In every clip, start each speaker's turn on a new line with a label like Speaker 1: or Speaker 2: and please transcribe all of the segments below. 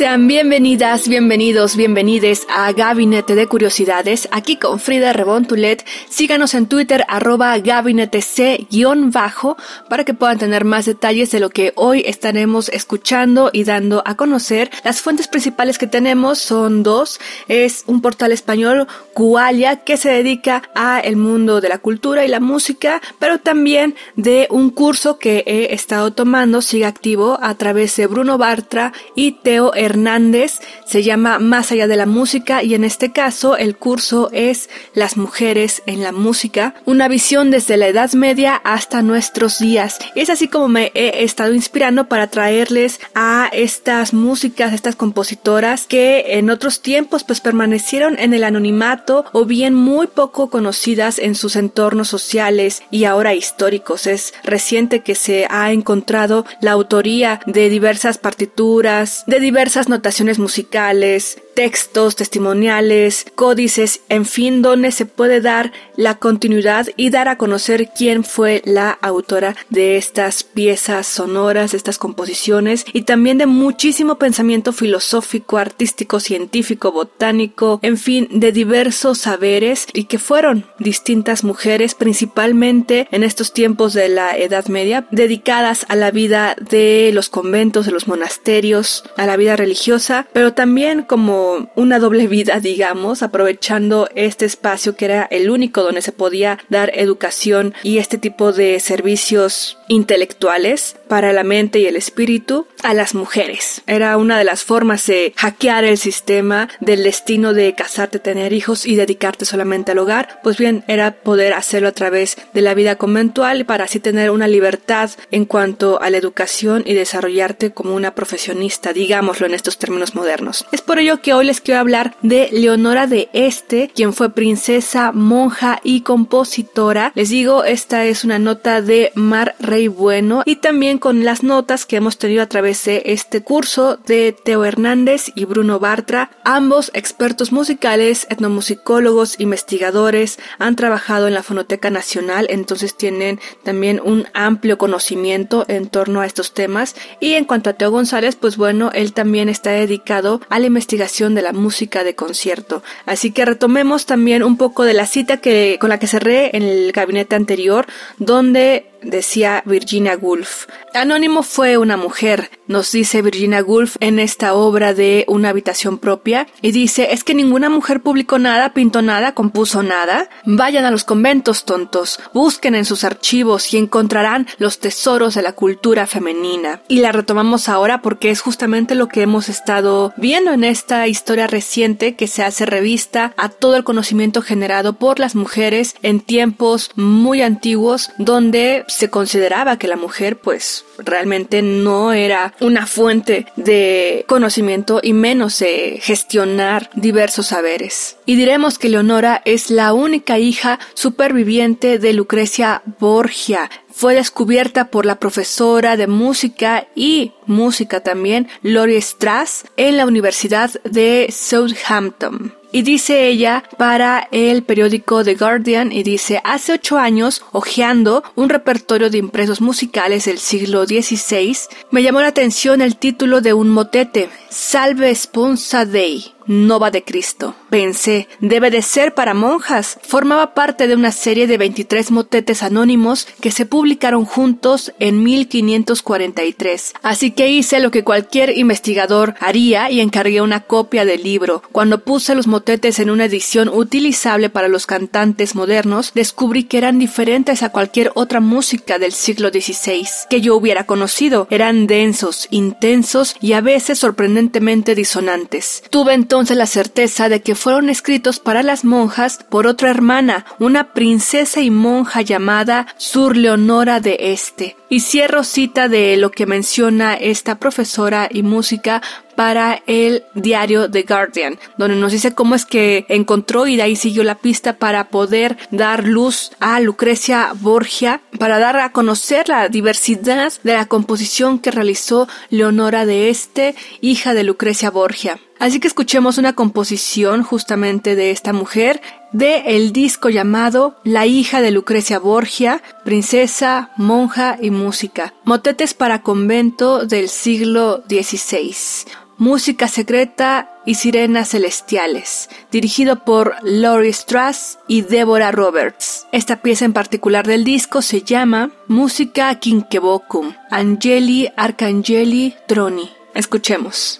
Speaker 1: Sean bienvenidas, bienvenidos, bienvenides a Gabinete de Curiosidades, aquí con Frida Rebontulet. Síganos en Twitter, arroba gabinete C-bajo, para que puedan tener más detalles de lo que hoy estaremos escuchando y dando a conocer. Las fuentes principales que tenemos son dos. Es un portal español, Cualia, que se dedica a el mundo de la cultura y la música, pero también de un curso que he estado tomando, sigue activo, a través de Bruno Bartra y Teo Hernández, se llama Más allá de la música y en este caso el curso es Las mujeres en la música, una visión desde la Edad Media hasta nuestros días. Es así como me he estado inspirando para traerles a estas músicas, estas compositoras que en otros tiempos pues permanecieron en el anonimato o bien muy poco conocidas en sus entornos sociales y ahora históricos. Es reciente que se ha encontrado la autoría de diversas partituras, de diversas notaciones musicales, textos, testimoniales, códices, en fin, donde se puede dar la continuidad y dar a conocer quién fue la autora de estas piezas sonoras, de estas composiciones y también de muchísimo pensamiento filosófico, artístico, científico, botánico, en fin, de diversos saberes y que fueron distintas mujeres, principalmente en estos tiempos de la Edad Media, dedicadas a la vida de los conventos, de los monasterios, a la vida religiosa, pero también como una doble vida, digamos, aprovechando este espacio que era el único donde se podía dar educación y este tipo de servicios intelectuales para la mente y el espíritu a las mujeres. Era una de las formas de hackear el sistema del destino de casarte, tener hijos y dedicarte solamente al hogar. Pues bien, era poder hacerlo a través de la vida conventual para así tener una libertad en cuanto a la educación y desarrollarte como una profesionista, digámoslo en estos términos modernos. Es por ello que hoy les quiero hablar de Leonora de Este, quien fue princesa, monja y compositora. Les digo, esta es una nota de Mar Rey Bueno y también con las notas que hemos tenido a través de este curso de Teo Hernández y Bruno Bartra, ambos expertos musicales, etnomusicólogos, investigadores, han trabajado en la Fonoteca Nacional, entonces tienen también un amplio conocimiento en torno a estos temas. Y en cuanto a Teo González, pues bueno, él también está dedicado a la investigación de la música de concierto. Así que retomemos también un poco de la cita que con la que cerré en el gabinete anterior, donde decía Virginia Woolf. Anónimo fue una mujer, nos dice Virginia Woolf en esta obra de Una habitación propia, y dice, es que ninguna mujer publicó nada, pintó nada, compuso nada. Vayan a los conventos tontos, busquen en sus archivos y encontrarán los tesoros de la cultura femenina. Y la retomamos ahora porque es justamente lo que hemos estado viendo en esta historia reciente que se hace revista a todo el conocimiento generado por las mujeres en tiempos muy antiguos donde se consideraba que la mujer pues realmente no era una fuente de conocimiento y menos de gestionar diversos saberes. Y diremos que Leonora es la única hija superviviente de Lucrecia Borgia, fue descubierta por la profesora de música y música también, Lori Strass, en la Universidad de Southampton. Y dice ella para el periódico The Guardian y dice, hace ocho años, hojeando un repertorio de impresos musicales del siglo XVI, me llamó la atención el título de un motete, Salve Sponsa Dei, Nova de Cristo. Pensé, debe de ser para monjas. Formaba parte de una serie de 23 motetes anónimos que se publicaron juntos en 1543. Así que hice lo que cualquier investigador haría y encargué una copia del libro. Cuando puse los motetes en una edición utilizable para los cantantes modernos, descubrí que eran diferentes a cualquier otra música del siglo XVI que yo hubiera conocido. Eran densos, intensos y a veces sorprendentemente disonantes. Tuve entonces la certeza de que fueron escritos para las monjas por otra hermana, una princesa y monja llamada Sur Leonora de Este. Y cierro cita de lo que menciona esta profesora y música para el diario The Guardian, donde nos dice cómo es que encontró y de ahí siguió la pista para poder dar luz a Lucrecia Borgia, para dar a conocer la diversidad de la composición que realizó Leonora de Este, hija de Lucrecia Borgia. Así que escuchemos una composición justamente de esta mujer de el disco llamado La hija de Lucrecia Borgia, princesa, monja y música. Motetes para convento del siglo XVI. Música Secreta y Sirenas Celestiales, dirigido por Laurie Strass y Deborah Roberts. Esta pieza en particular del disco se llama Música Kinkebocum, Angeli Arcangeli Troni. Escuchemos.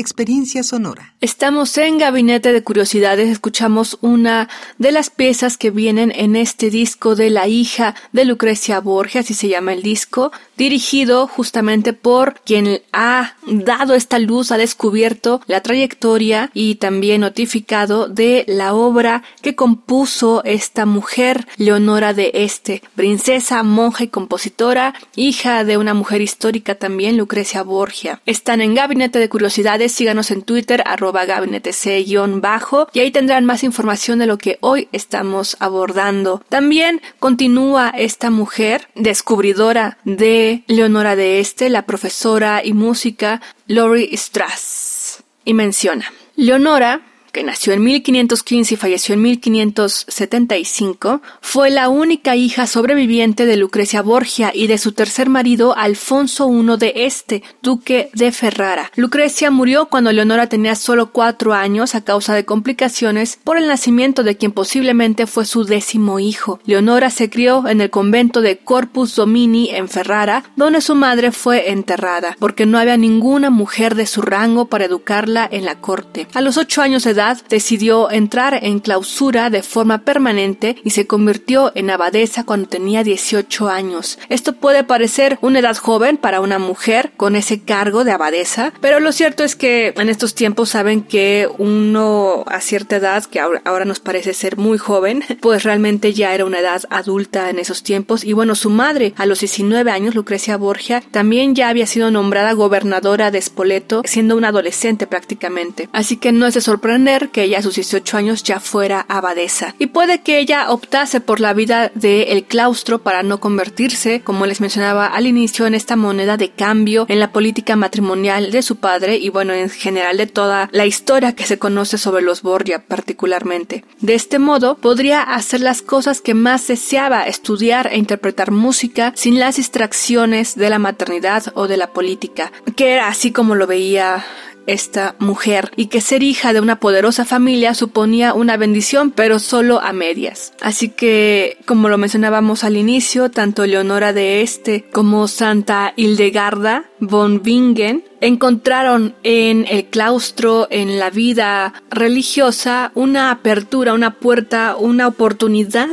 Speaker 2: Experiencia sonora.
Speaker 1: Estamos en Gabinete de Curiosidades, escuchamos una de las piezas que vienen en este disco de la hija de Lucrecia Borges, así se llama el disco, dirigido justamente por quien ha dado esta luz, ha descubierto la trayectoria y también notificado de la obra que compuso esta mujer, Leonora de Este, princesa, monja y compositora, hija de una mujer histórica también, Lucrecia Borgia. Están en Gabinete de Curiosidades, síganos en Twitter, arroba gabinete c-bajo, y ahí tendrán más información de lo que hoy estamos abordando. También continúa esta mujer, descubridora de Leonora de Este, la profesora y música Lori Strass. Y menciona, Leonora que nació en 1515 y falleció en 1575, fue la única hija sobreviviente de Lucrecia Borgia y de su tercer marido Alfonso I de Este, duque de Ferrara. Lucrecia murió cuando Leonora tenía solo cuatro años a causa de complicaciones por el nacimiento de quien posiblemente fue su décimo hijo. Leonora se crió en el convento de Corpus Domini en Ferrara, donde su madre fue enterrada, porque no había ninguna mujer de su rango para educarla en la corte. A los ocho años de decidió entrar en clausura de forma permanente y se convirtió en abadesa cuando tenía 18 años. Esto puede parecer una edad joven para una mujer con ese cargo de abadesa, pero lo cierto es que en estos tiempos saben que uno a cierta edad, que ahora nos parece ser muy joven, pues realmente ya era una edad adulta en esos tiempos y bueno, su madre a los 19 años, Lucrecia Borgia, también ya había sido nombrada gobernadora de Spoleto, siendo una adolescente prácticamente. Así que no es de sorprender que ella a sus 18 años ya fuera abadesa. Y puede que ella optase por la vida del claustro para no convertirse, como les mencionaba al inicio, en esta moneda de cambio en la política matrimonial de su padre y bueno, en general de toda la historia que se conoce sobre los Borgia particularmente. De este modo, podría hacer las cosas que más deseaba, estudiar e interpretar música sin las distracciones de la maternidad o de la política, que era así como lo veía esta mujer y que ser hija de una poderosa familia suponía una bendición pero solo a medias. Así que, como lo mencionábamos al inicio, tanto Leonora de Este como Santa Hildegarda von Bingen encontraron en el claustro, en la vida religiosa, una apertura, una puerta, una oportunidad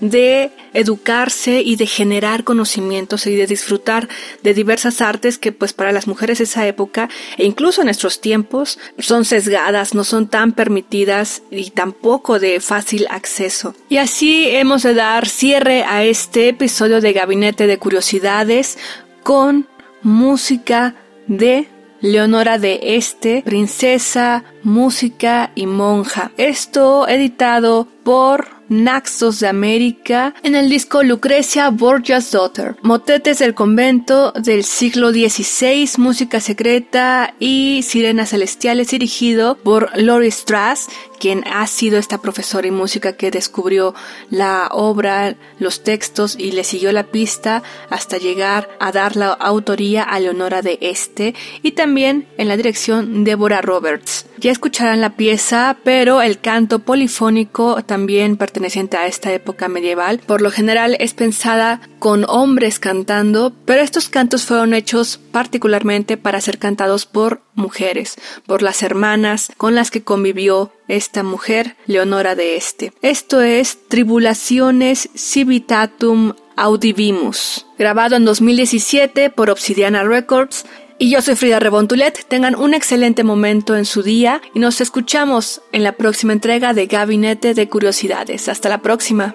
Speaker 1: de educarse y de generar conocimientos y de disfrutar de diversas artes que pues para las mujeres de esa época e incluso en nuestros tiempos son sesgadas, no son tan permitidas y tampoco de fácil acceso. Y así hemos de dar cierre a este episodio de Gabinete de Curiosidades con música de Leonora de Este, princesa, música y monja. Esto editado por Naxos de América en el disco Lucrecia Borgia's Daughter, motetes del convento del siglo XVI, música secreta y sirenas celestiales dirigido por Lori Strass, quien ha sido esta profesora y música que descubrió la obra, los textos y le siguió la pista hasta llegar a dar la autoría a Leonora de Este y también en la dirección Deborah Roberts. Ya escucharán la pieza, pero el canto polifónico también perteneciente a esta época medieval, por lo general es pensada con hombres cantando, pero estos cantos fueron hechos particularmente para ser cantados por mujeres, por las hermanas con las que convivió esta mujer, Leonora de Este. Esto es Tribulaciones Civitatum Audivimus, grabado en 2017 por Obsidiana Records y yo soy Frida Rebontulet. Tengan un excelente momento en su día y nos escuchamos en la próxima entrega de Gabinete de Curiosidades. Hasta la próxima.